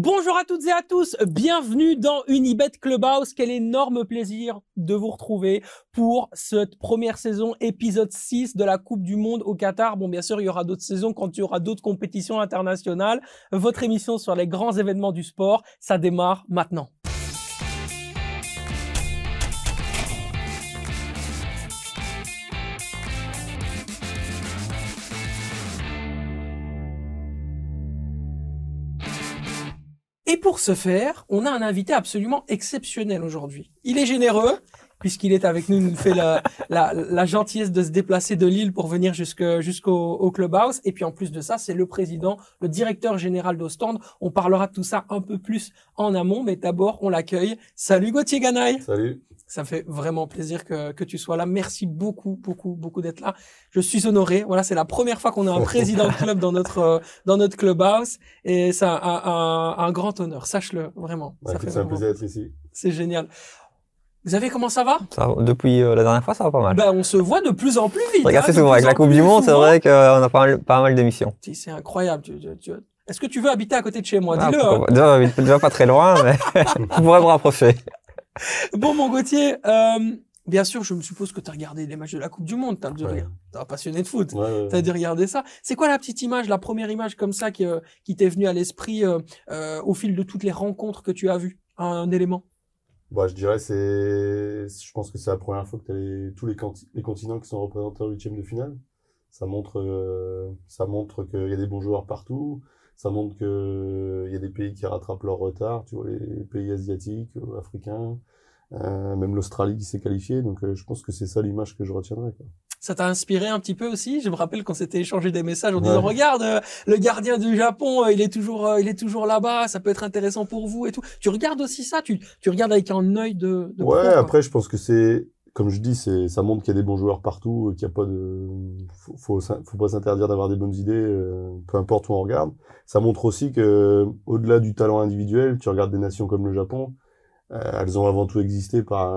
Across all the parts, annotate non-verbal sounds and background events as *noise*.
Bonjour à toutes et à tous, bienvenue dans Unibet Clubhouse. Quel énorme plaisir de vous retrouver pour cette première saison, épisode 6 de la Coupe du Monde au Qatar. Bon, bien sûr, il y aura d'autres saisons quand il y aura d'autres compétitions internationales. Votre émission sur les grands événements du sport, ça démarre maintenant. Pour ce faire, on a un invité absolument exceptionnel aujourd'hui. Il est généreux, puisqu'il est avec nous, il nous fait la, *laughs* gentillesse de se déplacer de Lille pour venir jusqu'au au clubhouse. Et puis en plus de ça, c'est le président, le directeur général d'Ostende. On parlera de tout ça un peu plus en amont, mais d'abord, on l'accueille. Salut Gauthier Ganaille. Salut. Ça fait vraiment plaisir que, que tu sois là. Merci beaucoup, beaucoup, beaucoup d'être là. Je suis honoré. Voilà, c'est la première fois qu'on a un *laughs* président de club dans notre euh, dans notre clubhouse et c'est un, un, un, grand honneur. Sache-le vraiment. ça fait c'est un plaisir d'être ici. C'est génial. Vous savez comment ça va? Ça, Depuis euh, la dernière fois, ça va pas mal. Ben, on se voit de plus en plus vite. Regardez hein, souvent avec la Coupe du Monde, c'est vrai qu'on a pas mal, pas mal d'émissions. C'est incroyable. Tu, tu, Est-ce que tu veux habiter à côté de chez moi? Ah, Dis-le. Hein. Déjà, déjà, pas très loin, mais *laughs* vous pourrez me rapprocher. *laughs* bon, mon Gauthier, euh, bien sûr, je me suppose que tu as regardé les matchs de la Coupe du Monde. Tu as ouais. un passionné de foot. Ouais, tu as dû regarder ça. C'est quoi la petite image, la première image comme ça qui, euh, qui t'est venue à l'esprit euh, au fil de toutes les rencontres que tu as vues? Un, un élément? Bah, je dirais c'est, je pense que c'est la première fois que tu as les, tous les, les, continents qui sont représentés en huitième de finale. Ça montre, ça montre qu'il y a des bons joueurs partout. Ça montre qu'il y a des pays qui rattrapent leur retard. Tu vois, les pays asiatiques, africains, euh, même l'Australie qui s'est qualifiée. Donc, euh, je pense que c'est ça l'image que je retiendrai. Quoi. Ça t'a inspiré un petit peu aussi? Je me rappelle qu'on s'était échangé des messages en disant regarde euh, le gardien du Japon, euh, il est toujours euh, il est toujours là-bas, ça peut être intéressant pour vous et tout. Tu regardes aussi ça, tu tu regardes avec un œil de, de Ouais, après je pense que c'est comme je dis, ça montre qu'il y a des bons joueurs partout, qu'il y a pas de faut pas s'interdire d'avoir des bonnes idées peu importe où on regarde. Ça montre aussi que au-delà du talent individuel, tu regardes des nations comme le Japon, euh, elles ont avant tout existé par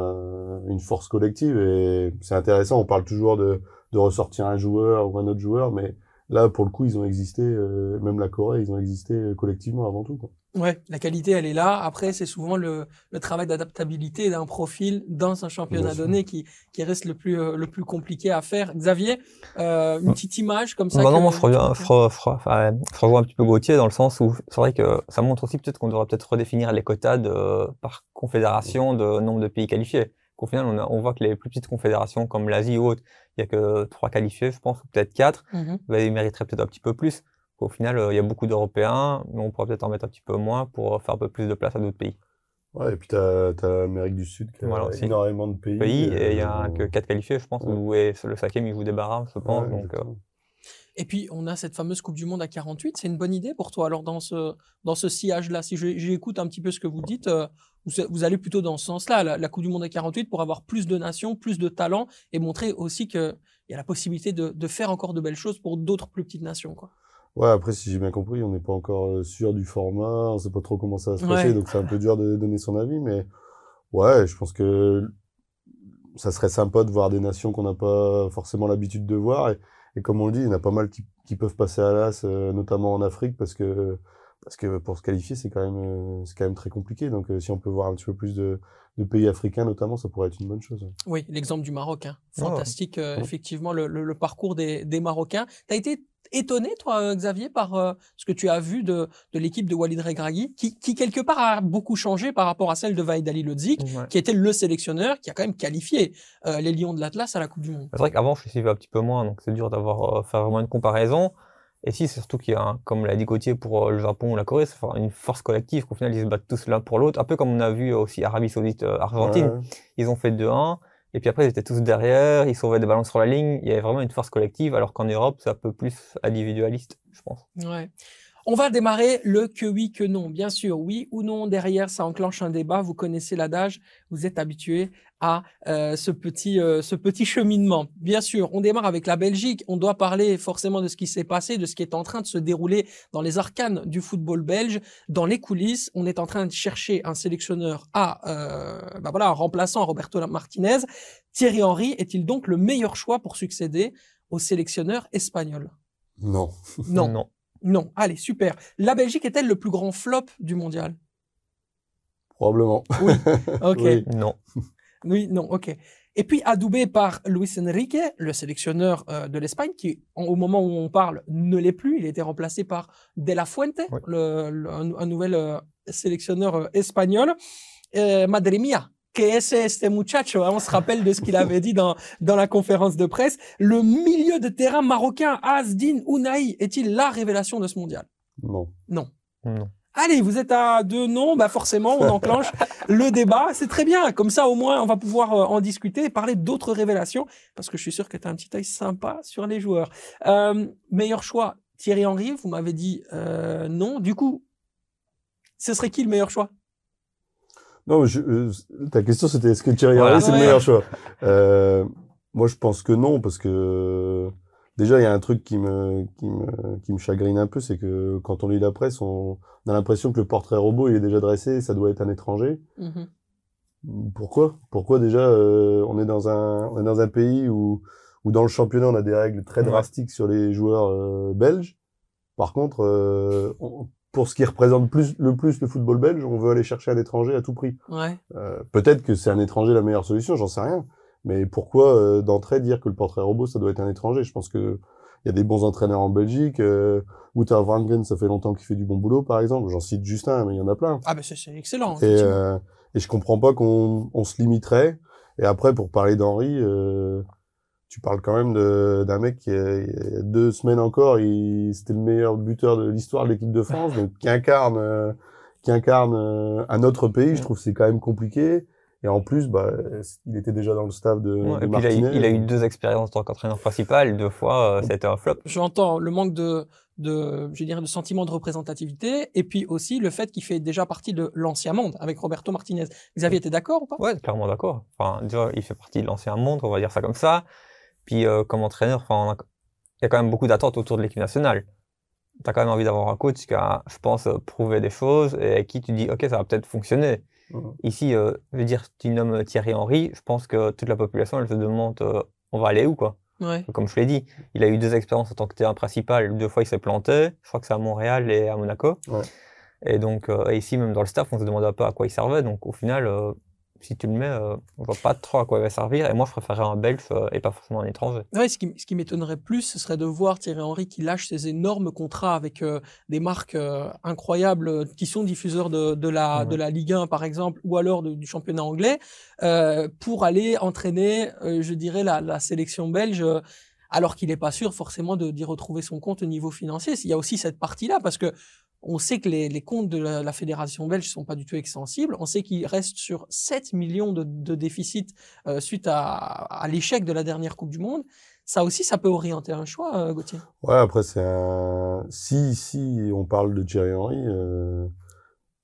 une force collective et c'est intéressant. On parle toujours de, ressortir un joueur ou un autre joueur, mais là, pour le coup, ils ont existé, euh, même la Corée, ils ont existé euh, collectivement avant tout. Ouais, la qualité, elle est là. Après, c'est souvent le, le travail d'adaptabilité d'un profil dans un championnat donné qui, qui reste le plus, le plus compliqué à faire. Xavier, euh, une petite image comme ça. Bah non, moi, je rejoins, un petit peu Gauthier dans le sens où c'est vrai que ça montre aussi peut-être qu'on devrait peut-être redéfinir les quotas de, par confédération de nombre de pays qualifiés. Au final, on, a, on voit que les plus petites confédérations comme l'Asie ou autres, il y a que trois qualifiés, je pense, ou peut-être quatre. Mm ils mériteraient peut-être un petit peu plus. Au final, euh, il y a beaucoup d'Européens, mais on pourrait peut-être en mettre un petit peu moins pour faire un peu plus de place à d'autres pays. Ouais, et puis tu as, l'Amérique du Sud qui a voilà, énormément de pays. pays et il y a euh, que quatre qualifiés, je pense, ouais. où le cinquième, il joue des barrages, je pense. donc, euh, et puis, on a cette fameuse Coupe du Monde à 48. C'est une bonne idée pour toi, alors, dans ce, dans ce sillage-là? Si j'écoute un petit peu ce que vous dites, euh, vous, allez plutôt dans ce sens-là, la, Coupe du Monde à 48, pour avoir plus de nations, plus de talents et montrer aussi qu'il y a la possibilité de, de, faire encore de belles choses pour d'autres plus petites nations. Quoi. Ouais, après, si j'ai bien compris, on n'est pas encore euh, sûr du format, on sait pas trop comment ça va se passer, donc c'est un peu dur de donner son avis, mais ouais, je pense que ça serait sympa de voir des nations qu'on n'a pas forcément l'habitude de voir. Et, et comme on le dit, il y en a pas mal qui, qui peuvent passer à l'as, euh, notamment en Afrique, parce que parce que pour se qualifier, c'est quand même euh, c'est quand même très compliqué. Donc si on peut voir un petit peu plus de, de pays africains notamment, ça pourrait être une bonne chose. Oui, l'exemple du Maroc, hein. Ah. fantastique. effectivement, le, le, le, parcours des, des Marocains. T'as été étonné, toi, Xavier, par euh, ce que tu as vu de, de l'équipe de Walid Regragui, qui, qui, quelque part a beaucoup changé par rapport à celle de Vaid Ali Lodzik, qui était le sélectionneur qui a quand même qualifié euh, les Lions de l'Atlas à la Coupe du Monde. C'est vrai qu'avant, je suivais un petit peu moins, donc c'est dur d'avoir euh, faire vraiment une comparaison. Et si, c'est surtout qu'il y a, comme l'a dit Gauthier pour le Japon ou la Corée, c'est une force collective, qu'au final, ils se battent tous l'un pour l'autre. Un peu comme on a vu aussi Arabie Saoudite, Argentine. Ils ont fait 2-1. Et puis après, ils étaient tous derrière, ils sauvaient des ballons sur la ligne. Il y avait vraiment une force collective, alors qu'en Europe, c'est un peu plus individualiste, je pense. Ouais. On va démarrer le que oui, que non. Bien sûr, oui ou non, derrière, ça enclenche un débat. Vous connaissez l'adage, vous êtes habitué à euh, ce, petit, euh, ce petit cheminement. Bien sûr, on démarre avec la Belgique. On doit parler forcément de ce qui s'est passé, de ce qui est en train de se dérouler dans les arcanes du football belge. Dans les coulisses, on est en train de chercher un sélectionneur à, euh, bah voilà, un remplaçant Roberto Martinez. Thierry Henry est-il donc le meilleur choix pour succéder au sélectionneur espagnol? Non. Non. non. Non. Allez, super. La Belgique est-elle le plus grand flop du mondial? Probablement. Oui. *laughs* Ok. Oui. Non. Oui, non, ok. Et puis adoubé par Luis Enrique, le sélectionneur euh, de l'Espagne, qui en- au moment où on parle ne l'est plus. Il a été remplacé par De La Fuente, Oui. le, le- un, un nouvel euh, sélectionneur euh, espagnol. Euh, Madre mia, que es este muchacho hein, On se rappelle de ce qu'il avait dit dans, dans la conférence de presse. Le milieu de terrain marocain Asdin Ounahi est-il la révélation de ce mondial? Non. Non. Allez, vous êtes à deux noms, bah forcément, on enclenche *laughs* le débat. C'est très bien. Comme ça, au moins, on va pouvoir euh, en discuter et parler d'autres révélations, parce que je suis sûr que tu as un petit œil sympa sur les joueurs. Euh, meilleur choix, Thierry Henry, vous m'avez dit euh, non. Du coup, ce serait qui le meilleur choix? Non, je, euh, ta question c'était est-ce que Thierry Voilà. Henry c'est Ouais. le meilleur choix? Euh, Moi je pense que non parce que déjà il y a un truc qui me qui me qui me chagrine un peu, c'est que quand on lit la presse, on, on a l'impression que le portrait robot il est déjà dressé, et ça doit être un étranger. Mhm. Pourquoi? Pourquoi déjà euh, on est dans un on est dans un pays où où dans le championnat on a des règles très Ouais. drastiques sur les joueurs euh, belges? Par contre, euh, on- pour ce qui représente plus le plus le football belge, on veut aller chercher un étranger à tout prix. Ouais. Euh, Peut-être que c'est un étranger la meilleure solution, j'en sais rien. Mais pourquoi euh, d'entrée dire que le portrait robot ça doit être un étranger? Je pense que il y a des bons entraîneurs en Belgique. Euh, Wouter Wrangen, ça fait longtemps qu'il fait du bon boulot, par exemple. J'en cite juste un, mais il y en a plein. Ah ben c'est c'est excellent. Et, euh, et je comprends pas qu'on on se limiterait. Et après, pour parler d'Henri, euh, tu parles quand même de- d'un mec qui, euh, il y a deux semaines encore, il c'était le meilleur buteur de l'histoire de l'équipe de France, donc qui incarne, euh, qui incarne euh, un autre pays. Je trouve que c'est quand même compliqué. Et en plus, bah, il était déjà dans le staff de, Ouais, de et puis il a, il a eu deux expériences en tant qu'entraîneur principal. Deux fois, euh, c'était un flop. J'entends le manque de, de, je dirais, de sentiment de représentativité, et puis aussi le fait qu'il fait déjà partie de l'ancien monde avec Roberto Martinez. Xavier, t'es d'accord ou pas? Ouais, clairement d'accord. Enfin, déjà, il fait partie de l'ancien monde, on va dire ça comme ça. Puis, euh, comme entraîneur, il y a quand même beaucoup d'attentes autour de l'équipe nationale. T'as quand même envie d'avoir un coach qui a, je pense, euh, prouvé des choses et avec qui tu dis, OK, ça va peut-être fonctionner. Mhm. Ici, euh, je veux dire, tu nommes Thierry Henry, je pense que toute la population, elle se demande, euh, on va aller où, quoi. Ouais. Comme je l'ai dit, il a eu deux expériences en tant que terrain principal. Deux fois, il s'est planté. Je crois que c'est à Montréal et à Monaco. Ouais. Et donc, euh, ici, même dans le staff, on se demandait pas à quoi il servait. Donc, au final, euh, si tu le mets, euh, on voit pas trop à quoi il va servir. Et moi, je préférerais un Belge euh, et pas forcément un étranger. Ouais, ce qui, ce qui m'étonnerait plus, ce serait de voir Thierry Henry qui lâche ses énormes contrats avec euh, des marques euh, incroyables qui sont diffuseurs de, de, la, de la Ligue 1, par exemple, ou alors de- du championnat anglais, pour aller entraîner, je dirais, la, la sélection belge, alors qu'il n'est pas sûr forcément d'y retrouver son compte au niveau financier. Il y a aussi cette partie-là, parce que on sait que les, les comptes de la, la fédération belge sont pas du tout extensibles. On sait qu'il reste sur 7 millions de, de déficit euh, suite à, à l'échec de la dernière Coupe du Monde. Ça aussi, ça peut orienter un choix, euh, Gauthier. Ouais, après c'est un. Si si on parle de Thierry Henry, euh,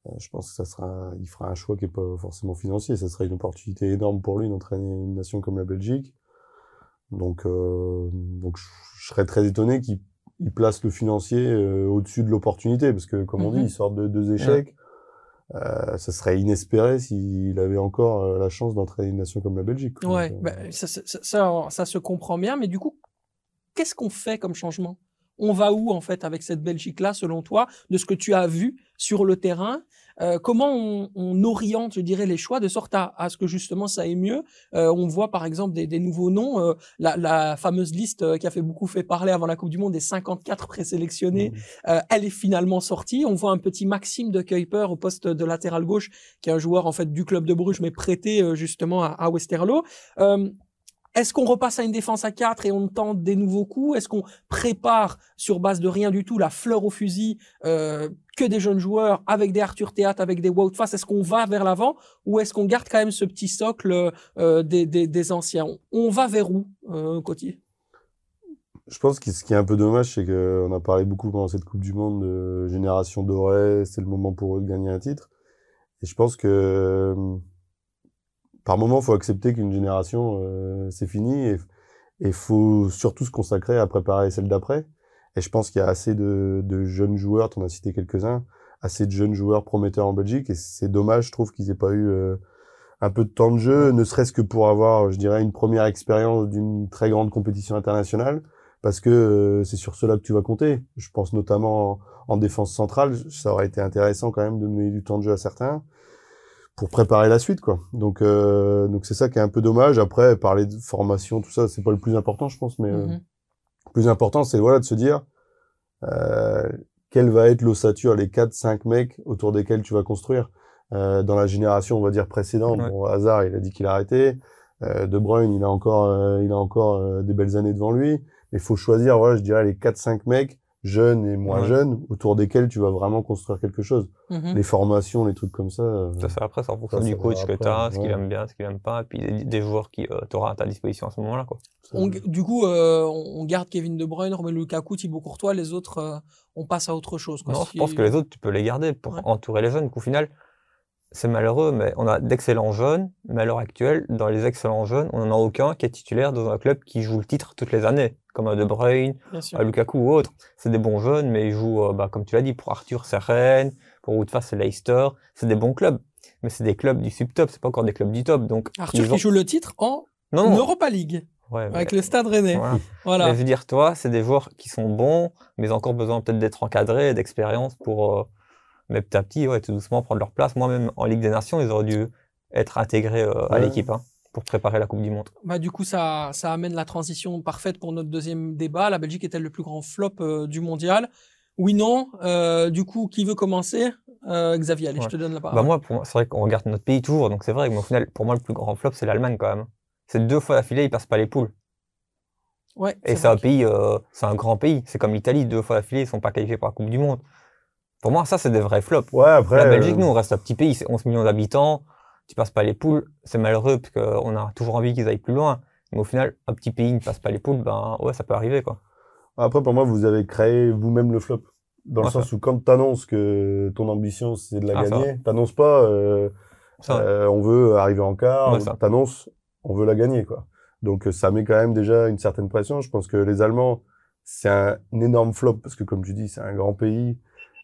euh, je pense que ça sera, il fera un choix qui est pas forcément financier. Ça sera une opportunité énorme pour lui d'entraîner une nation comme la Belgique. Donc euh, donc je serais très étonné qu'il il place le financier euh, au-dessus de l'opportunité parce que comme on dit, Mhm. il sort de deux échecs. Euh, ça serait inespéré s'il avait encore euh, la chance d'entraîner une nation comme la Belgique. quoi. Ouais, euh, bah, ça, ça, ça, ça, ça se comprend bien, mais du coup, qu'est-ce qu'on fait comme changement? On va où en fait avec cette Belgique-là, selon toi, de ce que tu as vu sur le terrain? Euh, Comment on, on oriente, je dirais, les choix de sorte à, à ce que justement ça aille mieux? Euh, On voit par exemple des, des nouveaux noms, euh, la, la fameuse liste euh, qui a fait beaucoup fait parler avant la Coupe du Monde des 54 présélectionnés. Mhm. Euh, elle est finalement sortie. On voit un petit Maxime de Kuiper au poste de latéral gauche, qui est un joueur en fait du club de Bruges, mais prêté euh, justement à, à Westerlo. Est-ce qu'on repasse à une défense à 4 et on tente des nouveaux coups? Est-ce qu'on prépare sur base de rien du tout la fleur au fusil euh, que des jeunes joueurs avec des Arthur Théâtre, avec des Wout Face Est-ce qu'on va vers l'avant ou est-ce qu'on garde quand même ce petit socle euh, des, des, anciens? On, va vers où, euh, Je pense que ce qui est un peu dommage, c'est qu'on a parlé beaucoup pendant cette Coupe du Monde de génération dorée, c'est le moment pour eux de gagner un titre. Et je pense que euh, par moment, faut accepter qu'une génération, euh, c'est fini et il faut surtout se consacrer à préparer celle d'après. Et je pense qu'il y a assez de, de jeunes joueurs, tu en as cité quelques-uns, assez de jeunes joueurs prometteurs en Belgique et c'est dommage, je trouve qu'ils aient pas eu euh, un peu de temps de jeu, ne serait-ce que pour avoir, je dirais, une première expérience d'une très grande compétition internationale parce que euh, c'est sur cela que tu vas compter. Je pense notamment en, en, défense centrale, ça aurait été intéressant quand même de donner du temps de jeu à certains pour préparer la suite, quoi. Donc, euh, donc c'est ça qui est un peu dommage. Après, parler de formation, tout ça, c'est pas le plus important, je pense, mais euh, Mhm. le plus important, c'est voilà de se dire euh, quelle va être l'ossature, les quatre, cinq mecs autour desquels tu vas construire. Euh, dans la génération, on va dire précédente, Ouais. bon, Hazard, il a dit qu'il arrêtait. Euh, de Bruyne, il a encore, euh, il a encore euh, des belles années devant lui. Mais il faut choisir, voilà, je dirais les quatre, cinq mecs jeunes et moins Ouais. jeunes autour desquels tu vas vraiment construire quelque chose. Mhm. Les formations, les trucs comme ça. euh, Ça, c'est après, c'est en fonction Ça, du ça coach que tu as, ce qu'il aime bien, ce qu'il aime pas, et puis des, des joueurs qui euh, t'auras à ta disposition à ce moment-là. Quoi. ça- On- du coup, euh, on garde Kevin De Bruyne, Romelu Lukaku, Thibaut Courtois, les autres, euh, on passe à autre chose. Quoi. Non, Si- je pense que les autres, tu peux les garder pour Ouais. entourer les jeunes. Qu'au final, c'est malheureux, mais on a d'excellents jeunes, mais à l'heure actuelle, dans les excellents jeunes, on n'en a aucun qui est titulaire dans un club qui joue le titre toutes les années, comme De Bruyne, un Lukaku ou autre. C'est des bons jeunes, mais ils jouent, euh, bah, comme tu l'as dit, pour Arthur, c'est Rennes, pour Woodfast, c'est Leicester. C'est des bons clubs, mais c'est des clubs du sub-top, c'est pas encore des clubs du top. Donc, Arthur ont- qui joue le titre en Non, non. Europa League Ouais, mais- avec le Stade Rennais. voilà. Voilà. Mais je veux dire, toi, c'est des joueurs qui sont bons, mais ils ont encore besoin peut-être d'être encadrés, d'expérience pour, euh, mais petit à petit, ouais, tout doucement prendre leur place. Moi-même, en Ligue des Nations, ils auraient dû être intégrés euh, à Ouais. l'équipe hein, pour préparer la Coupe du Monde. Bah, du coup, ça, ça amène la transition parfaite pour notre deuxième débat. La Belgique est-elle le plus grand flop euh, du mondial? Oui, non. Euh, du coup, qui veut commencer? Euh, Xavier, allez, je te donne la Bah parole. moi, pour moi, c'est vrai qu'on regarde notre pays toujours, donc c'est vrai, mais au final, pour moi, le plus grand flop, c'est l'Allemagne quand même. C'est deux fois d'affilée, ils passent pas les poules. ouais, Et c'est un pays, euh, c'est un grand pays. C'est comme l'Italie, deux fois d'affilée, ils sont pas qualifiés pour la Coupe du Monde. Pour moi, ça, c'est des vrais flops. Ouais, après. La Belgique, euh, nous, on reste un petit pays, c'est 11 millions d'habitants. Tu passes pas les poules, c'est malheureux parce qu'on a toujours envie qu'ils aillent plus loin. Mais au final, un petit pays ne passe pas les poules, ben ouais, ça peut arriver quoi. Après, pour moi, vous avez créé vous-même le flop. Dans le sens où quand t'annonces que ton ambition, c'est de la Ah, gagner, t'annonces pas, euh, euh, on veut arriver en quart, Ouais, t'annonces, on veut la gagner, quoi. Donc, euh, ça met quand même déjà une certaine pression. Je pense que les Allemands, c'est un énorme flop parce que, comme tu dis, c'est un grand pays.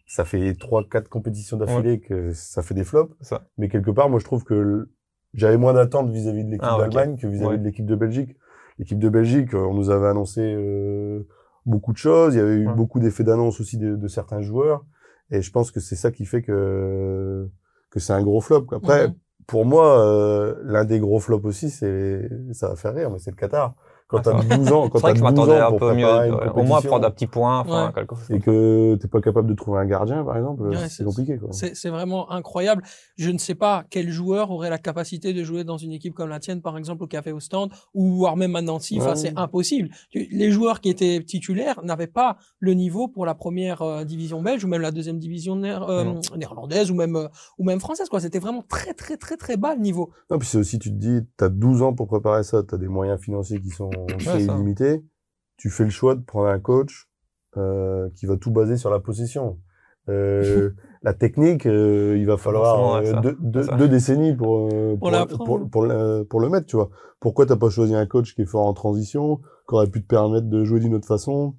Ça fait trois, quatre compétitions d'affilée que ça fait des flops. ça. Mais quelque part, moi, je trouve que j'avais moins d'attentes vis-à-vis de l'équipe Ah, d'Allemagne que vis-à-vis Ouais. de l'équipe de Belgique. L'équipe de Belgique, euh, on nous avait annoncé euh, beaucoup de choses. Il y avait eu Ouais. beaucoup d'effets d'annonce aussi de, de certains joueurs. Et je pense que c'est ça qui fait que que c'est un gros flop. Après, Mhm. pour moi, euh, l'un des gros flops aussi, c'est ça va faire rire, mais c'est le Qatar. Quand t'as c'est 12 ans, quand C'est vrai t'as que je 12 m'attendais ans un pour peu mieux, une ouais, au moins prendre un petit point, enfin Ouais. quelque chose. et que t'es pas capable de trouver un gardien, par exemple, Ouais, c'est compliqué. Quoi. C'est vraiment incroyable. Je ne sais pas quel joueur aurait la capacité de jouer dans une équipe comme la tienne, par exemple au Café au Stand, ou voire même à Nancy. Enfin, Ouais. c'est impossible. Les joueurs qui étaient titulaires n'avaient pas le niveau pour la première euh, division belge ou même la deuxième division néer- euh, néerlandaise ou même euh, ou même française. Quoi, c'était vraiment très très très très bas le niveau. Non, puis c'est aussi, tu te dis, t'as 12 ans pour préparer ça, t'as des moyens financiers qui sont très ça. illimités. Tu fais le choix de prendre un coach euh, qui va tout baser sur la possession. Euh, *laughs* la technique, euh, il va falloir euh, deux, deux, ça. deux décennies pour pour, l'apprendre. pour, pour, le, pour le mettre, tu vois. Pourquoi t'as pas choisi un coach qui est fort en transition, qui aurait pu te permettre de jouer d'une autre façon,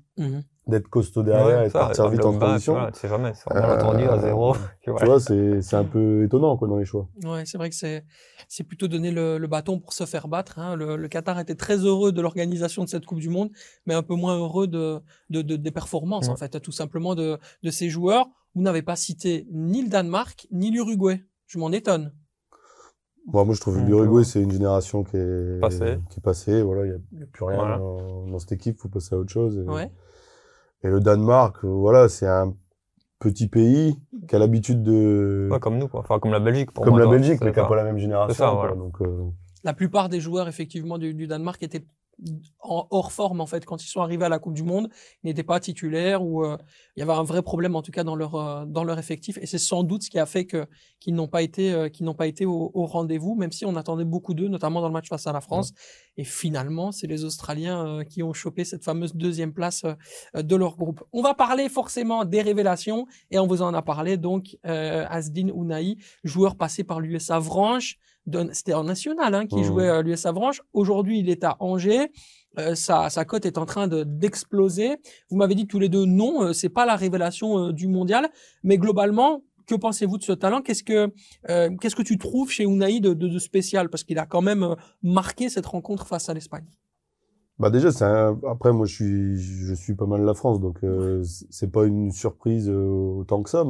d'être costaud derrière Ouais, et de ça, partir vite en transition jamais, c'est Euh, entendu à zéro. *laughs* puis Tu vois, c'est c'est un peu étonnant quoi dans les choix. Ouais, c'est vrai que c'est c'est plutôt donner le, le bâton pour se faire battre. Hein. Le, le Qatar était très heureux de l'organisation de cette Coupe du Monde, mais un peu moins heureux de, de, de- des performances en fait, tout simplement de, de ces joueurs. Vous n'avez pas cité ni le Danemark ni l'Uruguay. Je m'en étonne. Bon, moi, je trouve que l'Uruguay, ouais. c'est une génération qui est Passée. qui est passée. Voilà, il y a, il a plus rien Voilà. dans, dans cette équipe. Faut passer à autre chose. Et, Ouais. Et le Danemark, euh, voilà, c'est un petit pays qui a l'habitude de, Ouais, comme nous, quoi. Enfin, comme la Belgique. Pour comme moi, la toi, Belgique, mais qui a pas- la même génération. C'est ça, quoi. voilà. Donc, euh, La plupart des joueurs effectivement du, du Danemark étaient en hors forme en fait. Quand ils sont arrivés à la Coupe du Monde, ils n'étaient pas titulaires ou euh, il y avait un vrai problème en tout cas dans leur euh, dans leur effectif. Et c'est sans doute ce qui a fait que qu'ils n'ont pas été euh, qu'ils n'ont pas été au, au rendez-vous même si on attendait beaucoup d'eux notamment dans le match face à la France. Et finalement c'est les Australiens qui ont chopé cette fameuse deuxième place de leur groupe. On va parler forcément des révélations. Et on vous en a parlé donc Asdin Ounahi, joueur passé par l'US Avranches c'était en national hein, qui Mhm. jouait à l'US Avranches. Aujourd'hui, il est à Angers. Euh, sa, sa cote est en train de d'exploser. Vous m'avez dit tous les deux non, euh, c'est pas la révélation euh, du mondial, mais globalement, que pensez-vous de ce talent? Qu'est-ce que euh, qu'est-ce que tu trouves chez Unai de, de, de spécial? Parce qu'il a quand même euh, marqué cette rencontre face à l'Espagne Bah déjà, c'est un... après moi je suis je suis pas mal la France, donc euh, c'est pas une surprise euh, autant que ça.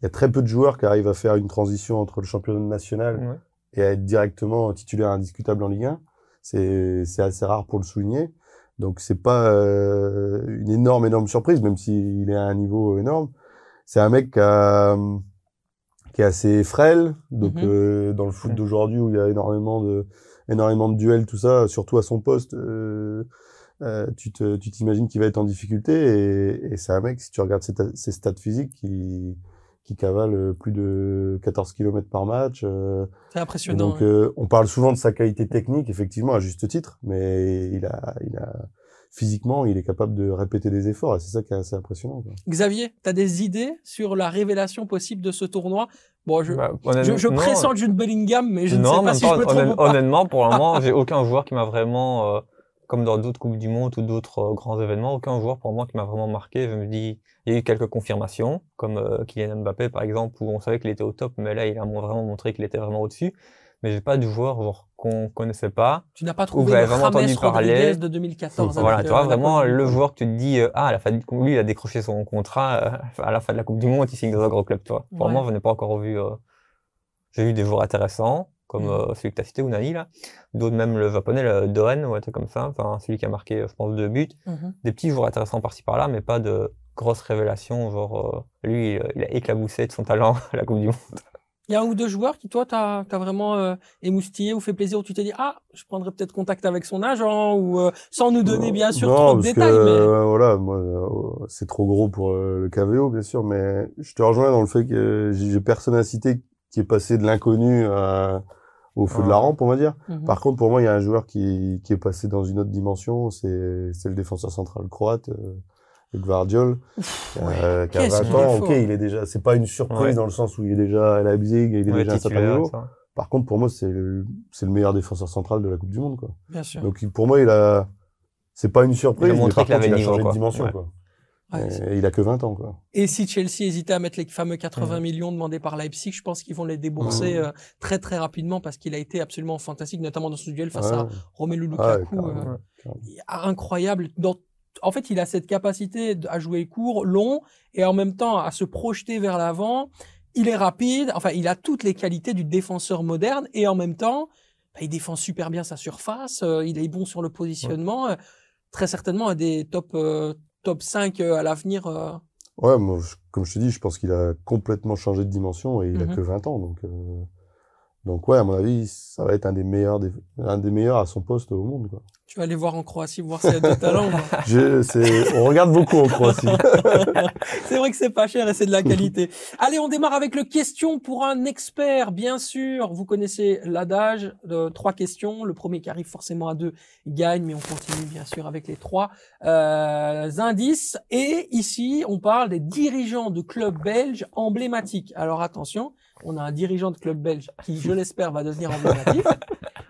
Il y a très peu de joueurs qui arrivent à faire une transition entre le championnat national Ouais. Et à être directement titulaire indiscutable en Ligue 1. C'est c'est assez rare pour le souligner. Donc c'est pas euh, une énorme énorme surprise, même s'il est à un niveau énorme. C'est un mec qui, a, qui est assez frêle, donc Mhm. euh, dans le foot d'aujourd'hui où il y a énormément de énormément de duels, tout ça, surtout à son poste, euh, euh, tu te tu t'imagines qu'il va être en difficulté et, et c'est un mec si tu regardes ses, ses stats physiques qui qui cavale plus de 14 km par match. euh, C'est et impressionnant. donc, hein. euh, on parle souvent de sa qualité technique, effectivement, à juste titre, mais il a, il a, physiquement, il est capable de répéter des efforts, et c'est ça qui est assez impressionnant. quoi. Xavier, tu as des idées sur la révélation possible de ce tournoi? Bon, je, Bah, je, honnêtement, je pressens Jude Bellingham, mais je ne sais pas si je me trompe ou pas. Honnêtement, pour le moment, *laughs* j'ai aucun joueur qui m'a vraiment, euh, comme dans d'autres Coupes du Monde ou d'autres euh, grands événements, aucun joueur pour moi qui m'a vraiment marqué. Je me dis, il y a eu quelques confirmations, comme euh, Kylian Mbappé par exemple, où on savait qu'il était au top, mais là, il a vraiment montré qu'il était vraiment au-dessus. Mais j'ai pas de joueur genre, qu'on connaissait pas. Tu n'as pas trouvé le vraiment James entendu parler. De 2014. voilà, tu vois, euh, vraiment le joueur que tu te dis, euh, ah, à la fin, du- lui, il a décroché son contrat, à la fin de la Coupe du Monde, il signe dans un gros club, tu vois. Pour Ouais. moi, je n'ai pas encore vu, j'ai eu des joueurs intéressants, comme Mhm. euh, celui que tu as cité, Unani, là. D'autres, même le japonais, le Doen, ou un truc comme ça. Enfin, celui qui a marqué, je pense, deux buts. Mhm. Des petits joueurs intéressants par-ci par-là, mais pas de grosses révélations. Genre, euh, lui, il, a éclaboussé de son talent *laughs* à la Coupe du Monde. Il y a un ou deux joueurs qui, toi, t'as as vraiment euh, émoustillé ou fait plaisir, où tu t'es dit, ah, je prendrais peut-être contact avec son agent, ou euh, sans nous donner bien sûr non, trop de détails, que, mais euh, voilà, moi, c'est trop gros pour euh, le KVO, bien sûr, mais je te rejoins dans le fait que j'ai j'ai personne à citer qui est passé de l'inconnu à- au feu de la Ouais. rampe, on va dire. Mhm. Par contre, pour moi, il y a un joueur qui, qui est passé dans une autre dimension, c'est c'est le défenseur central croate, euh, Gvardiol, euh, qui a Qu'est-ce 20 qu'il est ans. Ok, il est déjà, c'est pas une surprise Ouais. dans le sens où il est déjà à Leipzig, il est Ouais, déjà à un certain titulaire, niveau. ça. Par contre, pour moi, c'est le, c'est le meilleur défenseur central de la Coupe du Monde, quoi. bien sûr. Donc, pour moi, il a, c'est pas une surprise, Il a mais par qu'il contre, il a niveau, changé de dimension, Ouais. quoi. Ouais, il a que 20 ans, quoi. Et si Chelsea hésitait à mettre les fameux 80 Mhm. millions demandés par Leipzig, je pense qu'ils vont les débourser euh, très très rapidement parce qu'il a été absolument fantastique, notamment dans ce duel face Ouais. à Romelu Ah, Lukaku. carrément, euh, carrément. incroyable. Dans- en fait, il a cette capacité à jouer court, long, et en même temps à se projeter vers l'avant. Il est rapide. Enfin, il a toutes les qualités du défenseur moderne, et en même temps, bah, il défend super bien sa surface. euh, il est bon sur le positionnement. euh, très certainement un des top euh, top 5 euh, à l'avenir. euh. Ouais, moi, je- comme je te dis, je pense qu'il a complètement changé de dimension et il a Mhm. que 20 ans, donc, euh, donc ouais, à mon avis, ça va être un des meilleurs, des- un des meilleurs à son poste au monde, quoi. Tu vas aller voir en Croatie, voir s'il y a du talent. quoi. *laughs* J'ai- c'est- on regarde beaucoup en Croatie. *laughs* c'est vrai que c'est pas cher et c'est de la qualité. Allez, on démarre avec le question pour un expert, bien sûr. Vous connaissez l'adage de trois questions. Le premier qui arrive forcément à deux gagne, mais on continue bien sûr avec les trois euh, indices. Et ici, on parle des dirigeants de clubs belges emblématiques. Alors attention, on a un dirigeant de club belge qui, je l'espère, va devenir emblématique.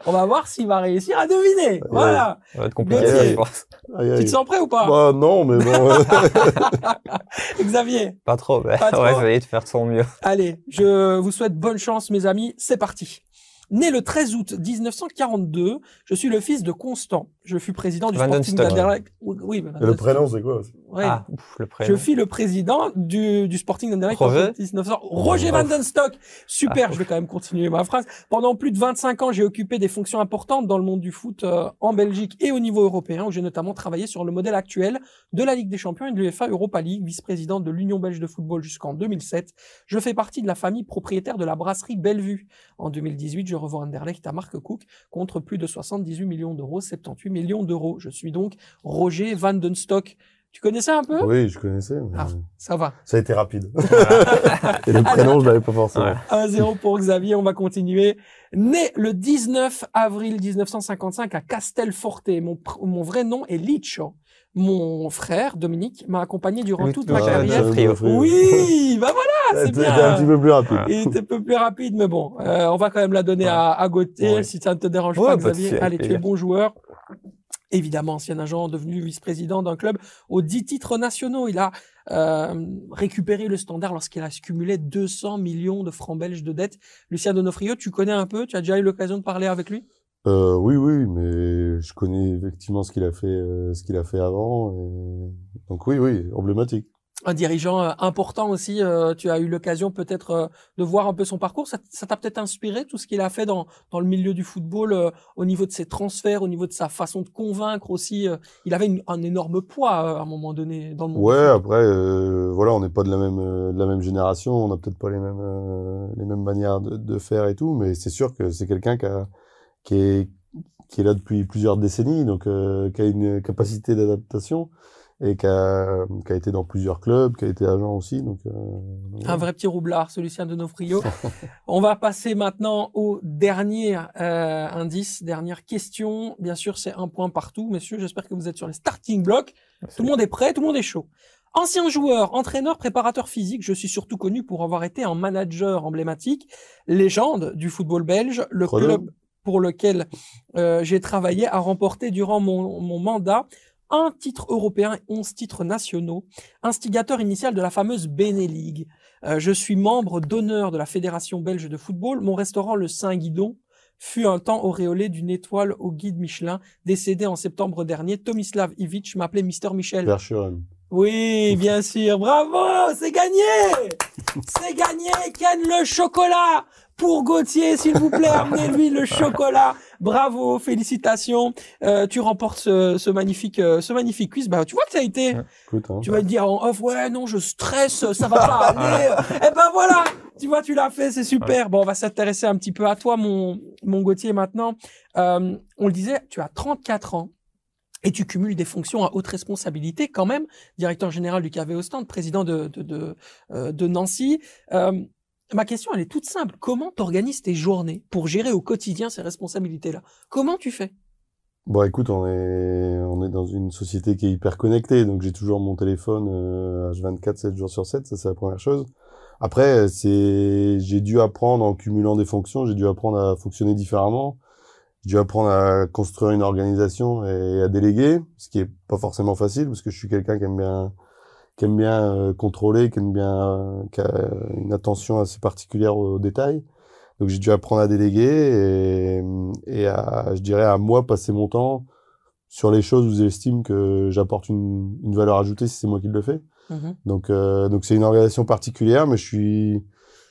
On va voir s'il va réussir à deviner. Voilà. Ça va être compliqué, Gauthier. je pense. Aïe, Tu te sens prêt ou pas Bah, non, mais bon. *laughs* Xavier Pas trop, mais Pas *laughs* trop. ouais, je vais essayer de faire de son mieux. Allez, je vous souhaite bonne chance, mes amis. C'est parti. Né le 13 août 1942, je suis le fils de Constant. Je fus président du Van Sporting d'Anderlecht. Oui, den le prénom, c'est quoi Ouais. Ah, ouf, le Je prénom. fus le président du, du Sporting d'Anderlecht Roger en 1900. Roger Van den Stock. Super, Ah. je vais quand même continuer ma phrase. Pendant plus de 25 ans, j'ai occupé des fonctions importantes dans le monde du foot euh, en Belgique et au niveau européen, où j'ai notamment travaillé sur le modèle actuel de la Ligue des Champions et de l'UEFA Europa League, vice-président de l'Union belge de football jusqu'en 2007. Je fais partie de la famille propriétaire de la brasserie Bellevue. En 2018, je revends Anderlecht à Mark Cook contre plus de 78 millions d'euros, 78 millions d'euros. Je suis donc Roger Van den Stock. Tu connaissais un peu? Oui, je connaissais. mais Ah. Ça va. Ça a été rapide. *laughs* et le prénom, je l'avais pas forcément. Ouais. 1-0 pour Xavier, on va continuer. Né le 19 avril 1955 à Castelforte, mon, mon vrai nom est Licho. Mon frère, Dominique, m'a accompagné durant toute ma carrière. Oui, *laughs* bah voilà, c'est bien. un petit peu plus rapide. Il était un peu plus rapide, mais bon, euh, on va quand même la donner à, à Gauthier, Ouais. si ça ne te dérange Ouais, pas, pas de Xavier. Allez, tu es bon joueur. Évidemment, ancien agent, devenu vice-président d'un club aux 10 titres nationaux. Il a euh, récupéré le standard lorsqu'il a cumulé 200 millions de francs belges de dettes. Lucien Donofrio, tu connais un peu? Tu as déjà eu l'occasion de parler avec lui? Euh, oui, oui, mais je connais effectivement ce qu'il a fait, euh, ce qu'il a fait avant. et- Donc oui, oui, emblématique. Un dirigeant euh, important aussi. euh, tu as eu l'occasion peut-être euh, de voir un peu son parcours. Ça t'a peut-être inspiré tout ce qu'il a fait dans, dans le milieu du football, euh, au niveau de ses transferts, au niveau de sa façon de convaincre aussi. il avait une- un énorme poids euh, à un moment donné dans le monde. Ouais, après, euh, voilà, on n'est pas de la même, euh, de la même génération, on n'a peut-être pas les mêmes, euh, les mêmes manières de, de faire et tout, mais c'est sûr que c'est quelqu'un qui, a- qui est, qui est là depuis plusieurs décennies, donc euh, qui a une capacité d'adaptation et qui a, qui a été dans plusieurs clubs, qui a été agent aussi, donc. euh, Un vrai petit roublard, ce Lucien Donofrio. *laughs* On va passer maintenant au dernier euh, indice, dernière question. Bien sûr, c'est un point partout, messieurs. J'espère que vous êtes sur les starting blocks. Tout le monde est prêt, tout le monde est chaud. Ancien joueur, entraîneur, préparateur physique, je suis surtout connu pour avoir été un manager emblématique, légende du football belge, le club pour lequel euh, j'ai travaillé a remporté durant mon, mon mandat un titre européen et 11 titres nationaux, instigateur initial de la fameuse Benelligue. Euh, je suis membre d'honneur de la Fédération belge de football. Mon restaurant, le Saint-Guidon, fut un temps auréolé d'une étoile au guide Michelin. Décédé en septembre dernier, Tomislav Ivic m'appelait Mister Michel. Oui, bien sûr. Bravo, c'est gagné. *laughs* C'est gagné. Ken le chocolat pour Gauthier, s'il vous plaît, amenez-lui le chocolat. Bravo, félicitations. Euh, tu remportes ce, ce magnifique, euh, ce magnifique quiz. Bah, tu vois que ça a été. Écoute, hein. Tu vas te dire en off, ouais, non, je stresse, ça va pas aller. Eh ben voilà, tu vois, tu l'as fait, c'est super. Bon, on va s'intéresser un petit peu à toi, mon, mon Gauthier, maintenant. Euh, on le disait, tu as 34 ans et tu cumules des fonctions à haute responsabilité quand même, directeur général du KV Ostende, président de, de, de, euh, de Nancy. Euh, ma question, elle est toute simple. Comment t'organises tes journées pour gérer au quotidien ces responsabilités-là? Comment tu fais? Bon, écoute, on est, dans une société qui est hyper connectée, donc j'ai toujours mon téléphone euh, H24, 7 jours sur 7, ça c'est la première chose. Après, c'est, j'ai dû apprendre en cumulant des fonctions, j'ai dû apprendre à fonctionner différemment, j'ai dû apprendre à construire une organisation et à déléguer, ce qui est pas forcément facile parce que je suis quelqu'un qui aime bien, qui aime bien euh, contrôler, qui aime bien, euh, qui a une attention assez particulière aux détails. Donc j'ai dû apprendre à déléguer et, et à, je dirais, à moi passer mon temps sur les choses où j'estime que j'apporte une, une valeur ajoutée si c'est moi qui le fais. Mhm. Donc euh, donc c'est une organisation particulière, mais je suis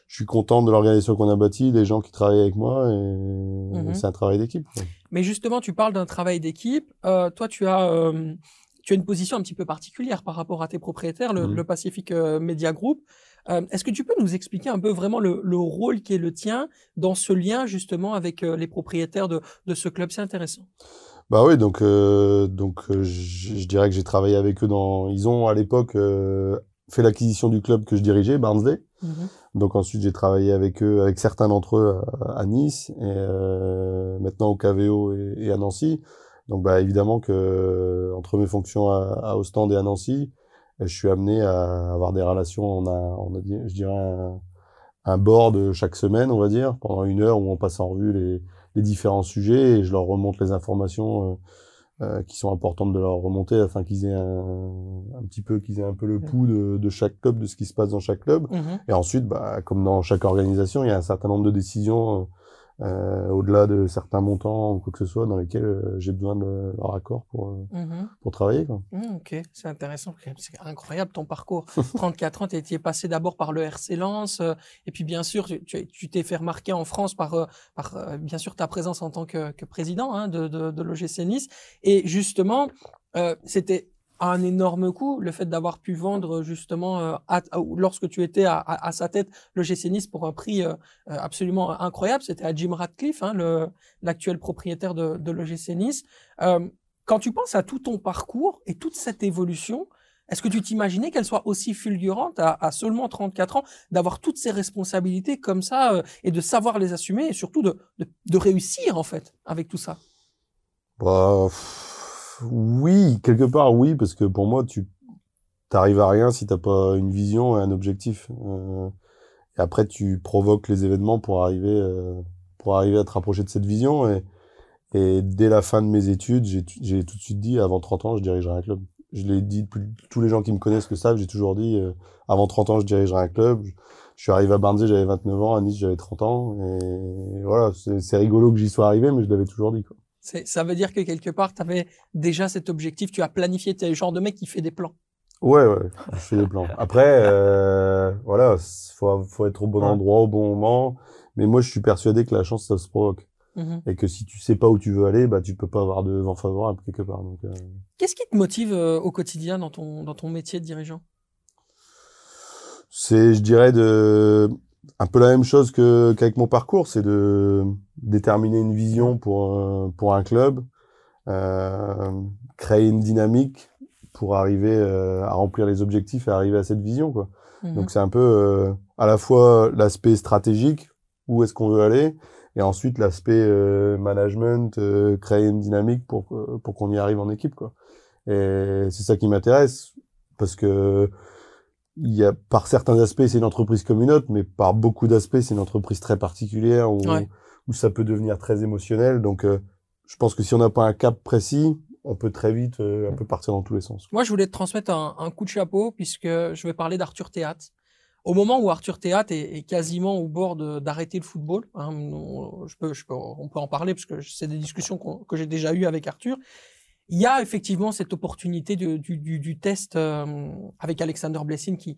je suis content de l'organisation qu'on a bâtie, des gens qui travaillent avec moi et, et c'est un travail d'équipe. Mais justement, tu parles d'un travail d'équipe. Euh, toi, tu as, euh, tu as une position un petit peu particulière par rapport à tes propriétaires, le, le Pacific euh, Media Group. Euh, Est-ce que tu peux nous expliquer un peu vraiment le, le rôle qui est le tien dans ce lien justement avec euh, les propriétaires de, de ce club? C'est intéressant. Bah oui, donc euh, donc je, je dirais que j'ai travaillé avec eux dans. Ils ont à l'époque euh, fait l'acquisition du club que je dirigeais, Barnsley. Mhm. Donc ensuite j'ai travaillé avec eux, avec certains d'entre eux à, à Nice et maintenant au KVO et, et à Nancy. Donc bah évidemment que euh, entre mes fonctions à, à Ostende et à Nancy, euh, je suis amené à avoir des relations. On a, on a je dirais un, un board chaque semaine, on va dire, pendant une heure où on passe en revue les, les différents sujets et je leur remonte les informations euh, euh, qui sont importantes de leur remonter afin qu'ils aient un, un petit peu, qu'ils aient un peu le pouls de, de chaque club, de ce qui se passe dans chaque club. Mhm. Et ensuite, bah, comme dans chaque organisation, il y a un certain nombre de décisions euh, au-delà de certains montants ou quoi que ce soit dans lesquels euh, j'ai besoin de leur accord pour, euh, Mhm. pour travailler. Quoi. Mhm, ok, c'est intéressant. C'est incroyable ton parcours. *laughs* 34 ans, tu es passé d'abord par le RC Lens, euh, et puis bien sûr, tu- t'es fait remarquer en France par, euh, par euh, bien sûr ta présence en tant que, que président hein, de, de, de l'OGC Nice. Et justement, euh, c'était un énorme coup le fait d'avoir pu vendre justement euh, à- à- lorsque tu étais à, sa tête l'OGC Nice pour un prix euh, euh, absolument incroyable. C'était à Jim Radcliffe, hein, le- l'actuel propriétaire de, de l'OGC. Euh, quand tu penses à tout ton parcours et toute cette évolution, est-ce que tu t'imaginais qu'elle soit aussi fulgurante à, seulement 34 ans, d'avoir toutes ces responsabilités comme ça euh, et de savoir les assumer et surtout de, réussir en fait avec tout ça? Bah, oui, quelque part, oui, parce que pour moi, tu t'arrives à rien si t'as pas une vision et un objectif. Euh, et après, tu provoques les événements pour arriver, euh, pour arriver à te rapprocher de cette vision. Et, et dès la fin de mes études, j'ai tout de suite dit, avant 30 ans, je dirigerai un club. Je l'ai dit, tous les gens qui me connaissent le savent, j'ai toujours dit, euh, avant 30 ans, je dirigerai un club. Je suis arrivé à Barnsley, j'avais 29 ans, à Nice, j'avais 30 ans, et voilà, c'est rigolo que j'y sois arrivé, mais je l'avais toujours dit, quoi. Ça veut dire que quelque part, tu avais déjà cet objectif, tu as planifié, tu es le genre de mec qui fait des plans. Ouais, ouais, je fais des plans. Après, euh, voilà, faut, faut être au bon endroit au bon moment. Mais moi, je suis persuadé que la chance, ça se provoque. Mhm. Et que si tu sais pas où tu veux aller, bah, tu peux pas avoir de vent favorable quelque part. Donc, euh, Qu'est-ce qui te motive euh, au quotidien dans ton, dans ton métier de dirigeant? C'est, je dirais, de, un peu la même chose que, qu'avec mon parcours, c'est de déterminer une vision pour, euh, pour un club, euh, créer une dynamique pour arriver euh, à remplir les objectifs et arriver à cette vision, quoi. Mhm. Donc c'est un peu euh, à la fois l'aspect stratégique, où est-ce qu'on veut aller, et ensuite l'aspect euh, management, euh, créer une dynamique pour pour qu'on y arrive en équipe quoi. Et c'est ça qui m'intéresse parce que il y a par certains aspects c'est une entreprise comme une autre, mais par beaucoup d'aspects c'est une entreprise très particulière où Ouais. où ça peut devenir très émotionnel. Donc euh, je pense que si on n'a pas un cap précis, on peut très vite euh, un peu partir dans tous les sens. Moi, je voulais te transmettre un, un coup de chapeau puisque je vais parler d'Arthur Théâtre. Au moment où Arthur Théâtre est, est quasiment au bord d'arrêter le football, hein, on, je peux, je peux, on peut en parler parce que c'est des discussions que j'ai déjà eues avec Arthur. Il y a effectivement cette opportunité du, du, du test euh, avec Alexander Blessing qui,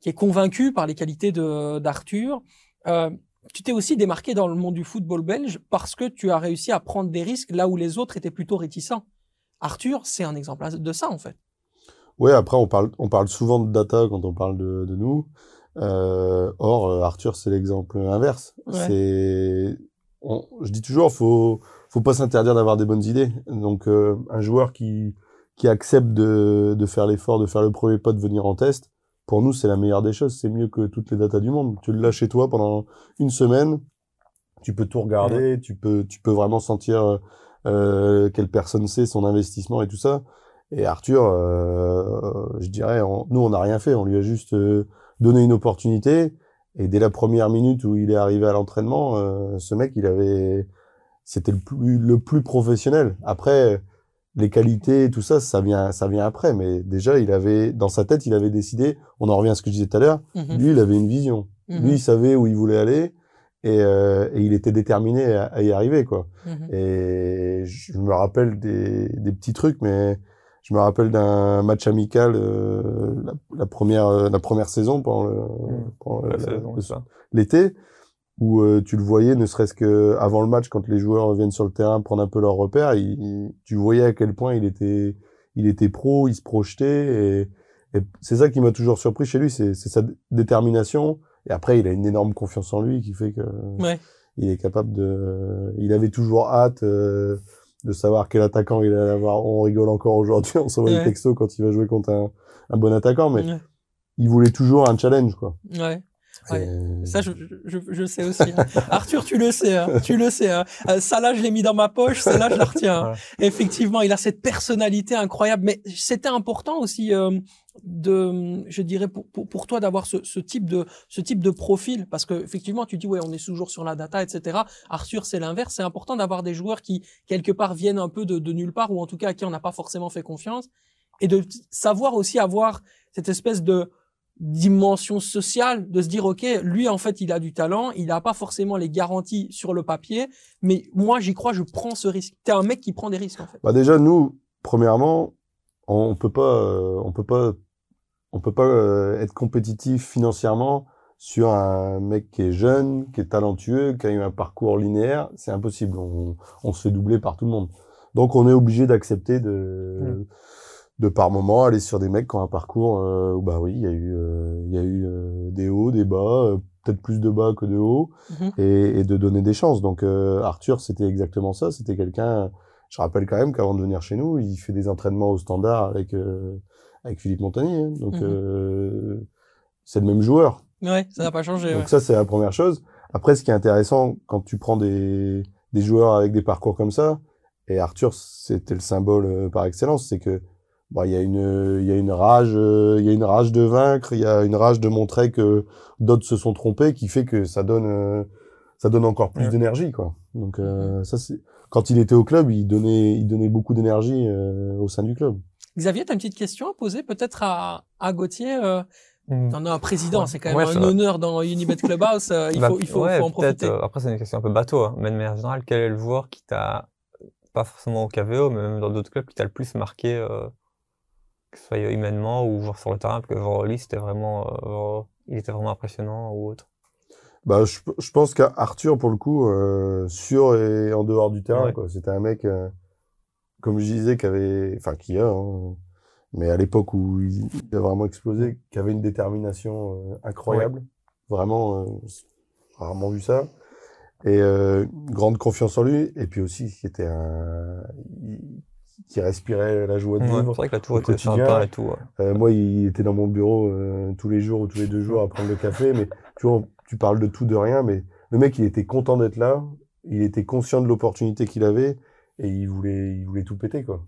qui est convaincu par les qualités d'Arthur. Euh, tu t'es aussi démarqué dans le monde du football belge parce que tu as réussi à prendre des risques là où les autres étaient plutôt réticents. Arthur, c'est un exemple de ça en fait. Ouais, après on parle on parle souvent de data quand on parle de, de nous. Euh, or Arthur c'est l'exemple inverse. Ouais. C'est je dis toujours faut faut pas s'interdire d'avoir des bonnes idées. Donc euh, un joueur qui qui accepte de de faire l'effort de faire le premier pas de venir en test, pour nous c'est la meilleure des choses, c'est mieux que toutes les datas du monde. Tu l'as chez toi pendant une semaine, tu peux tout regarder, tu peux tu peux vraiment sentir euh, quelle personne c'est, son investissement et tout ça. Et Arthur, euh, je dirais, on- nous, on n'a rien fait. On lui a juste euh, donné une opportunité. Et dès la première minute où il est arrivé à l'entraînement, euh, ce mec, il avait, c'était le plus, le plus professionnel. Après, les qualités et tout ça, ça vient, ça vient après. Mais déjà, il avait, dans sa tête, il avait décidé. On en revient à ce que je disais tout à l'heure. Mhm. Lui, il avait une vision. Mhm. Lui, il savait où il voulait aller. Et, euh, et il était déterminé à, à y arriver, quoi. Mhm. Et je me rappelle des, des petits trucs, mais je me rappelle d'un match amical euh, la, la première euh, la première saison pendant le pendant La le- saison, le- c'est ça. l'été où euh, tu le voyais ne serait-ce que avant le match quand les joueurs viennent sur le terrain prendre un peu leur repère, il, il- tu voyais à quel point il était il était pro, il se projetait et, et c'est ça qui m'a toujours surpris chez lui, c'est sa détermination et après il a une énorme confiance en lui qui fait que Ouais. il est capable de il avait toujours hâte euh, de savoir quel attaquant il allait avoir on rigole encore aujourd'hui on s'envoie Ouais. des textos quand il va jouer contre un, un bon attaquant mais Ouais. il voulait toujours un challenge quoi Ouais. Ouais. Et- Ça, je, je, je sais aussi. hein. *laughs* Arthur, tu le sais. Hein. Tu le sais. Hein. Euh, ça, là, je l'ai mis dans ma poche. Celle-là, je la retiens. Effectivement, il a cette personnalité incroyable. Mais c'était important aussi euh, de, je dirais, pour, pour, pour toi d'avoir ce, ce type de ce type de profil, parce que effectivement, tu dis ouais, on est toujours sur la data, etc. Arthur, c'est l'inverse. C'est important d'avoir des joueurs qui quelque part viennent un peu de, de nulle part, ou en tout cas à qui on n'a pas forcément fait confiance, et de savoir aussi avoir cette espèce de dimension sociale de se dire ok lui en fait il a du talent il n'a pas forcément les garanties sur le papier mais moi j'y crois je prends ce risque t'es un mec qui prend des risques en fait Bah déjà nous, premièrement, on peut pas, euh, on peut pas, on peut pas euh, être compétitif financièrement sur un mec qui est jeune, qui est talentueux, qui a eu un parcours linéaire. C'est impossible. On, on se fait doubler par tout le monde. Donc on est obligé d'accepter de, de par moment aller sur des mecs qui ont un parcours euh, où bah oui, il y a eu, euh, il y a eu euh, des hauts, des bas, euh, peut-être plus de bas que de hauts Mhm. et, et de donner des chances. Donc euh, Arthur, c'était exactement ça. C'était quelqu'un. Je rappelle quand même qu'avant de venir chez nous, il fait des entraînements au standard avec euh, avec Philippe Montagnier. hein. Donc Mhm. euh, c'est le même joueur. ouais ça n'a pas changé ouais. Donc ça, c'est la première chose. Après, ce qui est intéressant quand tu prends des des joueurs avec des parcours comme ça, et Arthur, c'était le symbole euh, par excellence, c'est que bon, il y a une il y a une rage, euh, il y a une rage de vaincre, il y a une rage de montrer que d'autres se sont trompés, qui fait que ça donne euh, ça donne encore plus Ouais. d'énergie, quoi. Donc euh, ça, c'est quand il était au club, il donnait il donnait beaucoup d'énergie euh, au sein du club. Xavier t'as une petite question à poser peut-être à à Gauthier euh, Mm. T'en as un président, Ouais. c'est quand même Ouais, un ça- honneur dans Unibet Clubhouse. euh, il Bah, faut, il faut, ouais, faut en profiter. euh, après, c'est une question un peu bateau, hein. mais de manière générale, quel est le joueur qui t'a, pas forcément au KVO, mais même dans d'autres clubs, qui t'a le plus marqué, euh, que ce soit humainement ou sur le terrain, parce que lui, c'était vraiment, euh, il était vraiment impressionnant ou autre. Bah, je, je pense qu'Arthur, pour le coup, euh, sur et en dehors du terrain, Ouais. C'était un mec, euh, comme je disais, qui avait, enfin, qui a, hein, mais à l'époque où il, il a vraiment explosé, qui avait une détermination euh, incroyable. Vraiment, rarement vu ça. Et grande confiance en lui. Et puis aussi, qui était un, il- qui respirait la joie de Ouais, c'est vivre. vrai qu'il a toujours au été quotidien. sympa et tout. ouais. Euh, moi, il était dans mon bureau euh, tous les jours ou tous les deux jours à prendre le café, mais tu vois, tu parles de tout, de rien, mais le mec, il était content d'être là, il était conscient de l'opportunité qu'il avait et il voulait, il voulait tout péter, quoi.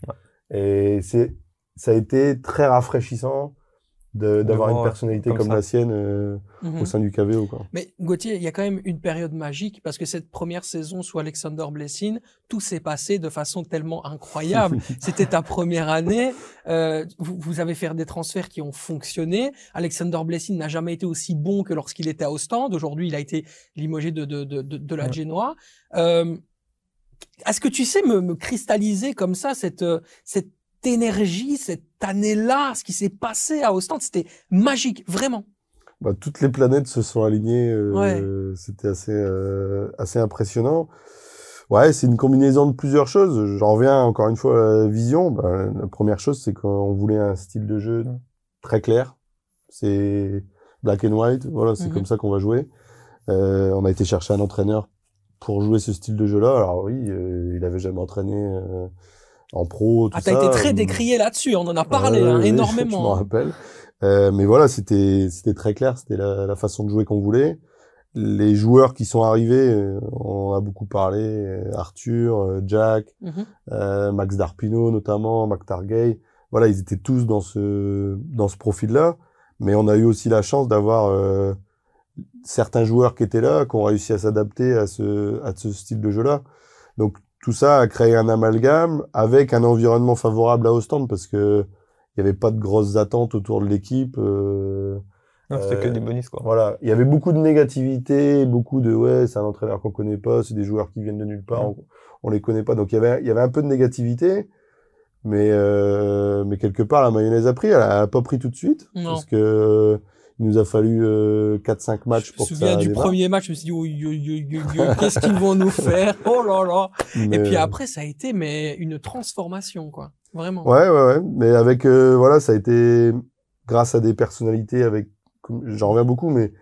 Et c'est, ça a été très rafraîchissant d'avoir une personnalité comme la sienne euh, Mhm. au sein du KVO, quoi. Mais Gauthier, il y a quand même une période magique parce que cette première saison sous Alexander Blessing, tout s'est passé de façon tellement incroyable. *laughs* C'était ta première année. euh, vous, vous avez fait des transferts qui ont fonctionné. Alexander Blessing n'a jamais été aussi bon que lorsqu'il était à Ostende. Aujourd'hui, il a été limogé de, de, de, de, de la Ouais. Genoa. Euh, Est-ce que tu sais me, me cristalliser comme ça cette, euh, cette énergie, cette année-là, ce qui s'est passé à Ostende C'était magique, vraiment. Bah, toutes les planètes se sont alignées. euh, Ouais. C'était assez, euh, assez impressionnant. Ouais, c'est une combinaison de plusieurs choses. J'en reviens encore une fois à la vision. Bah, la première chose, c'est qu'on voulait un style de jeu très clair. C'est black and white. Voilà, c'est Mhm. comme ça qu'on va jouer. Euh, on a été chercher un entraîneur pour jouer ce style de jeu-là. Alors oui, euh, il avait jamais entraîné euh, en pro. Tout Ah, t'as ça. été très Euh, décrié là-dessus, on en a parlé Ouais, hein, ouais, Je m'en énormément. hein. rappelle. Euh, mais voilà, c'était c'était très clair, c'était la, la façon de jouer qu'on voulait. Les joueurs qui sont arrivés, euh, on a beaucoup parlé, euh, Arthur, Jack, Mhm. euh, Max Darpino notamment, Mac Targay. Voilà, ils étaient tous dans ce dans ce profil-là, mais on a eu aussi la chance d'avoir euh, certains joueurs qui étaient là, qui ont réussi à s'adapter à ce à ce style de jeu-là. Donc tout ça a créé un amalgame avec un environnement favorable à Ostende parce que il y avait pas de grosses attentes autour de l'équipe. euh, Non, c'était que Euh, du bonus, quoi. voilà, il y avait beaucoup de négativité, beaucoup de ouais, c'est un entraîneur qu'on connaît pas, c'est des joueurs qui viennent de nulle part, on, on les connaît pas. Donc il y avait il y avait un peu de négativité, mais euh, mais quelque part la mayonnaise a pris, elle a pas pris tout de suite Non. parce que euh, il nous a fallu euh, 4-5 matchs Je me pour souviens du démarre. premier match, je me suis dit, oh, yo, yo, yo, yo, qu'est-ce qu'ils vont nous faire? *laughs* Oh là là Et puis euh, après, ça a été mais une transformation, quoi. Vraiment. Ouais, ouais, ouais. Mais avec, euh, voilà, ça a été grâce à des personnalités avec, j'en reviens beaucoup, mais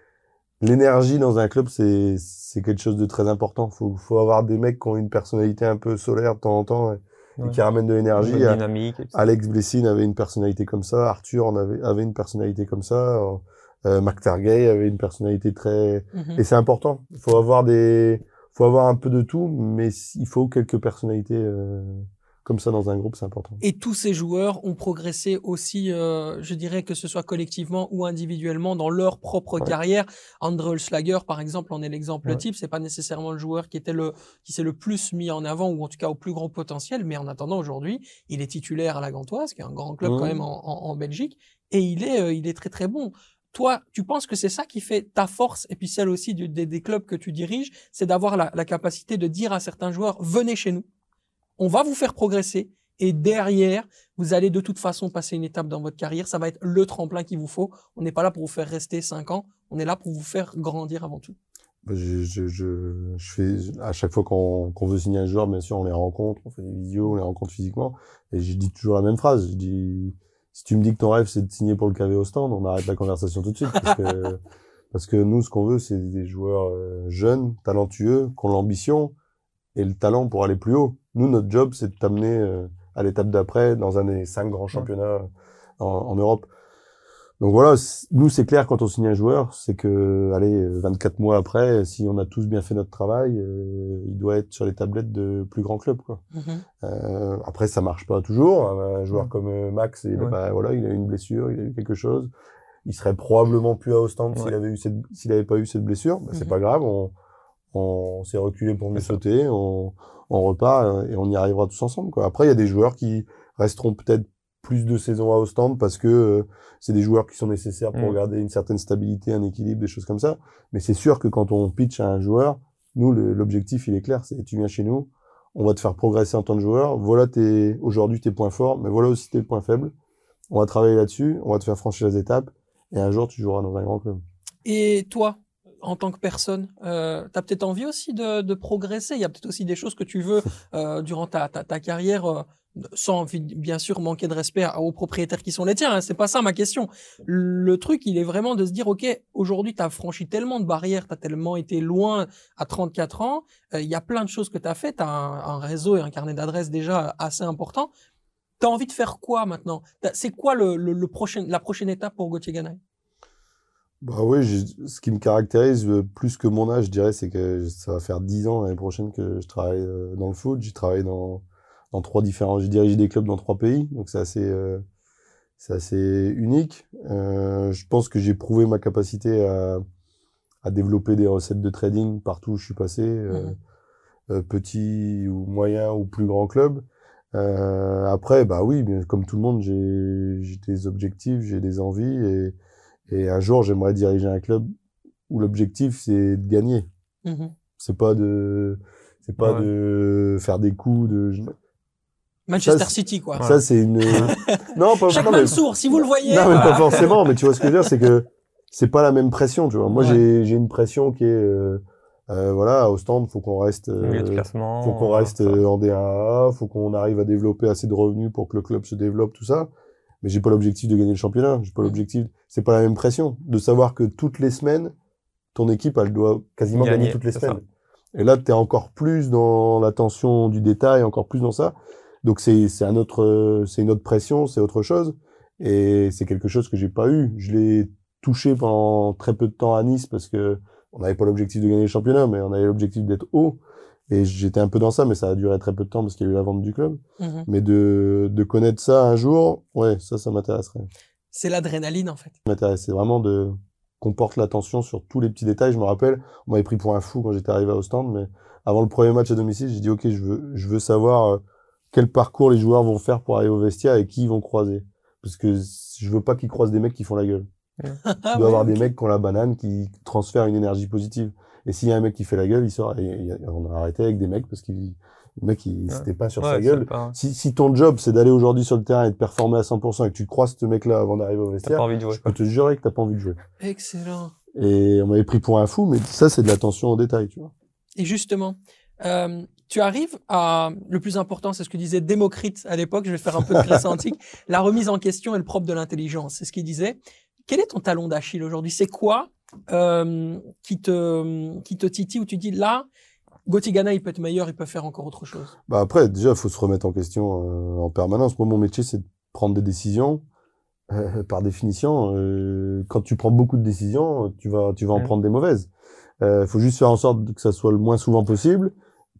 l'énergie dans un club, c'est, c'est quelque chose de très important. Faut, faut avoir des mecs qui ont une personnalité un peu solaire de temps en temps et, qui ramènent de l'énergie. bonne dynamique. Alex Blessing avait une personnalité comme ça, Arthur en avait, avait une personnalité comme ça, euh, Mac Targay avait une personnalité très, Mhm. et c'est important. Il faut avoir des, faut avoir un peu de tout, mais il faut quelques personnalités euh, comme ça dans un groupe, c'est important. Et tous ces joueurs ont progressé aussi, euh, je dirais que ce soit collectivement ou individuellement dans leur propre Ouais. carrière. André Schlager, par exemple, en est l'exemple Ouais. type. C'est pas nécessairement le joueur qui était le, qui s'est le plus mis en avant ou en tout cas au plus grand potentiel. Mais en attendant, aujourd'hui, il est titulaire à la Gantoise, qui est un grand club quand Mhm. même en, en, en Belgique, et il est, euh, il est très très bon. Toi, tu penses que c'est ça qui fait ta force et puis celle aussi des, clubs que tu diriges, c'est d'avoir la, capacité de dire à certains joueurs venez chez nous, on va vous faire progresser et derrière, vous allez de toute façon passer une étape dans votre carrière. Ça va être le tremplin qu'il vous faut. On n'est pas là pour vous faire rester cinq ans. On est là pour vous faire grandir avant tout. Bah, Je, à chaque fois qu'on veut signer un joueur, bien sûr, on les rencontre, on fait des vidéos, on les rencontre physiquement. Et je dis toujours la même phrase. Si tu me dis que ton rêve, c'est de signer pour le KV au stand, on arrête la conversation tout de suite. Parce que, *laughs* parce que nous, ce qu'on veut, c'est des joueurs euh, jeunes, talentueux, qui ont l'ambition et le talent pour aller plus haut. Nous, notre job, c'est de t'amener euh, à l'étape d'après dans un des cinq grands championnats en, en Europe. Donc voilà, nous c'est clair quand on signe un joueur, c'est que allez euh, 24 mois après, si on a tous bien fait notre travail, euh, il doit être sur les tablettes de plus grands clubs quoi. Euh, après ça marche pas toujours. Un joueur Mm. comme euh, Max, il, Ouais. bah, voilà, il a eu une blessure, il a eu quelque chose. Il serait probablement plus à Ostende s'il avait eu cette, s'il avait pas eu cette blessure. Bah, C'est Mhm. pas grave, on, on s'est reculé pour mieux sauter, on, on repart euh, et on y arrivera tous ensemble quoi. Après il y a des joueurs qui resteront peut-être plus de saisons à Ostende parce que euh, c'est des joueurs qui sont nécessaires pour Mm. garder une certaine stabilité, un équilibre, des choses comme ça. Mais c'est sûr que quand on pitch à un joueur, nous, l'objectif, il est clair, c'est tu viens chez nous, on va te faire progresser en tant que joueur. Voilà tes, aujourd'hui tes points forts, mais voilà aussi tes points faibles. On va travailler là-dessus, on va te faire franchir les étapes, et un jour, tu joueras dans un grand club. Et toi, en tant que personne, euh, tu as peut-être envie aussi de, de progresser? Il y a peut-être aussi des choses que tu veux *laughs* euh, durant ta, ta, ta carrière, euh, sans bien sûr manquer de respect aux propriétaires qui sont les tiens. Hein, c'est pas ça ma question. Le truc, il est vraiment de se dire, ok, aujourd'hui, tu as franchi tellement de barrières, tu as tellement été loin à 34 ans. euh, Il y a plein de choses que tu as fait. Tu as un, réseau et un carnet d'adresses déjà assez important. Tu as envie de faire quoi maintenant? C'est quoi le, le, la prochaine étape pour Gauthier Ganaï Bah oui, ce qui me caractérise euh, plus que mon âge, je dirais, c'est que ça va faire 10 ans l'année prochaine que je travaille euh, dans le foot. J'ai travaillé dans, dans trois différents, j'ai dirigé des clubs dans trois pays, donc c'est assez, euh, c'est assez unique. Euh, je pense que j'ai prouvé ma capacité à, à développer des recettes de trading partout où je suis passé, euh, Mhm. petit ou moyen ou plus grand club. Après, bah oui, comme tout le monde, j'ai des objectifs, j'ai des envies et, et un jour, j'aimerais diriger un club où l'objectif c'est de gagner. Mhm. C'est pas de c'est pas Ouais. de faire des coups de Manchester Ça, City, quoi. ça c'est une *laughs* non pas, Chaque non, mais- Mansour, si vous le voyez. non, mais pas forcément, mais tu vois ce que je veux dire, c'est que *laughs* c'est pas la même pression, tu vois. Moi, Ouais. j'ai j'ai une pression qui est euh, euh, voilà, au stand, faut qu'on reste euh, Milieu de classement. faut qu'on reste euh, en D1A, faut qu'on arrive à développer assez de revenus pour que le club se développe, tout ça. Mais j'ai pas l'objectif de gagner le championnat. J'ai pas Mm. l'objectif. C'est pas la même pression de savoir que toutes les semaines, ton équipe, elle doit quasiment gagner, Gagner, toutes les semaines. Et là, t'es encore plus dans l'attention du détail, encore plus dans ça. Donc c'est c'est un autre, c'est une autre pression, c'est autre chose. Et c'est quelque chose que j'ai pas eu. Je l'ai touché pendant très peu de temps à Nice parce que on n'avait pas l'objectif de gagner le championnat, mais on avait l'objectif d'être haut. Et j'étais un peu dans ça, mais ça a duré très peu de temps parce qu'il y a eu la vente du club. Mhm. Mais de, de connaître ça un jour, ouais, ça, ça m'intéresserait. C'est l'adrénaline, en fait. C'est vraiment de qu'on porte l'attention sur tous les petits détails. Je me rappelle, on m'avait pris pour un fou quand j'étais arrivé au stand, mais avant le premier match à domicile, j'ai dit, OK, je veux, je veux savoir euh, quel parcours les joueurs vont faire pour arriver au vestiaire et qui ils vont croiser. Parce que je veux pas qu'ils croisent des mecs qui font la gueule. *laughs* Il doit y avoir des mecs qui ont la banane, qui transfèrent une énergie positive. Et s'il y a un mec qui fait la gueule, il sort. Et, on a arrêté avec des mecs parce qu'il, le mec, il, Ouais. c'était pas sur Ouais, sa gueule. pas- Si, si ton job, c'est d'aller aujourd'hui sur le terrain et de performer à 100% et que tu croises ce mec-là avant d'arriver au vestiaire, envie de jouer. je peux te jurer que t'as pas envie de jouer. Excellent. Et on m'avait pris pour un fou, mais ça, c'est de l'attention au détail, tu vois. Et justement, euh, tu arrives à le plus important, c'est ce que disait Démocrite à l'époque. Je vais faire un peu de Grèce antique. *laughs* La remise en question est le propre de l'intelligence. C'est ce qu'il disait. Quel est ton talon d'Achille aujourd'hui? C'est quoi euh, qui te qui te titille où tu dis là, Gauthier Gana, il peut être meilleur, il peut faire encore autre chose? Bah après, déjà, il faut se remettre en question euh, en permanence. Moi, mon métier, c'est de prendre des décisions. Euh, par définition, quand tu prends beaucoup de décisions, tu vas, tu vas en prendre des mauvaises. Il faut juste faire en sorte que ça soit le moins souvent possible,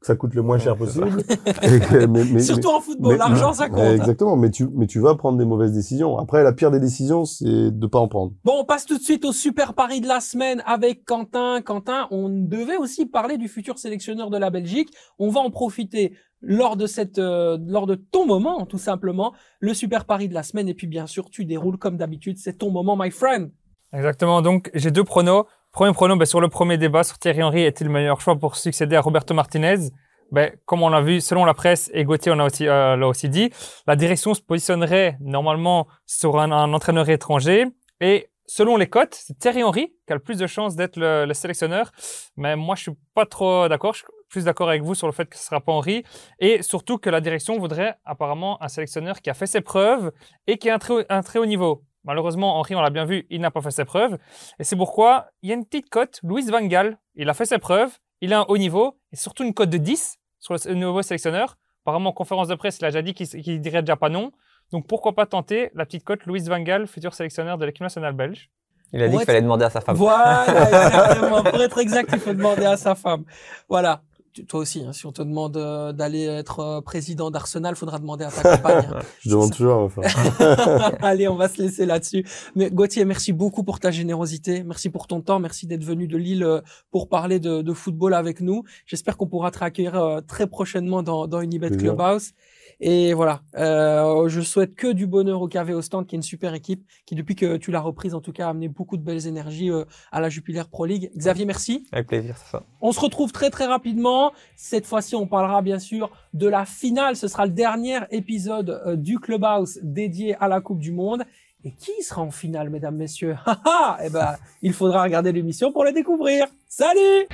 que ça coûte le moins Ouais, cher possible. *laughs* Et que- mais- mais- *laughs* Surtout en football, mais- l'argent ça compte. mais- exactement. Mais tu, mais tu vas prendre des mauvaises décisions. Après, la pire des décisions, c'est de pas en prendre. Bon, on passe tout de suite au super pari de la semaine avec Quentin. Quentin, on devait aussi parler du futur sélectionneur de la Belgique. On va en profiter lors de cette, euh, lors de ton moment, tout simplement, le super pari de la semaine. Et puis, bien sûr, tu déroules comme d'habitude. C'est ton moment, my friend. Exactement. Donc, j'ai deux pronos. Premier prono, ben, sur le premier débat, sur Thierry Henry est-il le meilleur choix pour succéder à Roberto Martinez? Ben, Comme on l'a vu, selon la presse, et Gauthier euh, l'a aussi dit, la direction se positionnerait normalement sur un, entraîneur étranger. Et selon les cotes, c'est Thierry Henry qui a le plus de chances d'être le, le sélectionneur. Mais moi, je suis pas trop d'accord. Je suis plus d'accord avec vous sur le fait que ce sera pas Henry. Et surtout que la direction voudrait apparemment un sélectionneur qui a fait ses preuves et qui a un très haut niveau. Malheureusement, Henry, on l'a bien vu, il n'a pas fait ses preuves. Et c'est pourquoi il y a une petite cote. Louis Van Gaal, il a fait ses preuves, il a un haut niveau et surtout une cote de 10 sur le nouveau sélectionneur. Apparemment, en conférence de presse, il a déjà dit qu'il qu'il dirait déjà pas non. Donc pourquoi pas tenter la petite cote Louis Van Gaal, futur sélectionneur de l'équipe nationale belge. Il a dit Ouais, qu'il fallait demander à sa femme. Voilà, exactement. Pour être exact, il faut demander à sa femme. Voilà. Toi aussi, hein, si on te demande euh, d'aller être euh, président d'Arsenal, faudra demander à ta compagne. hein. *laughs* Je demande toujours. *laughs* Allez, on va se laisser là-dessus. Mais Gauthier, merci beaucoup pour ta générosité. Merci pour ton temps. Merci d'être venu de Lille euh, pour parler de, de football avec nous. J'espère qu'on pourra te accueillir euh, très prochainement dans, dans Unibet. Clubhouse. Et voilà, euh, je souhaite que du bonheur au KV au stand, qui est une super équipe, qui depuis que tu l'as reprise, en tout cas, a amené beaucoup de belles énergies euh, à la Jupiler Pro League. Xavier, merci. Avec plaisir, c'est ça. On se retrouve très très rapidement. Cette fois-ci, on parlera bien sûr de la finale. Ce sera le dernier épisode euh, du Clubhouse dédié à la Coupe du Monde. Et qui sera en finale, mesdames, messieurs? *laughs* Eh ben, il faudra regarder l'émission pour le découvrir. Salut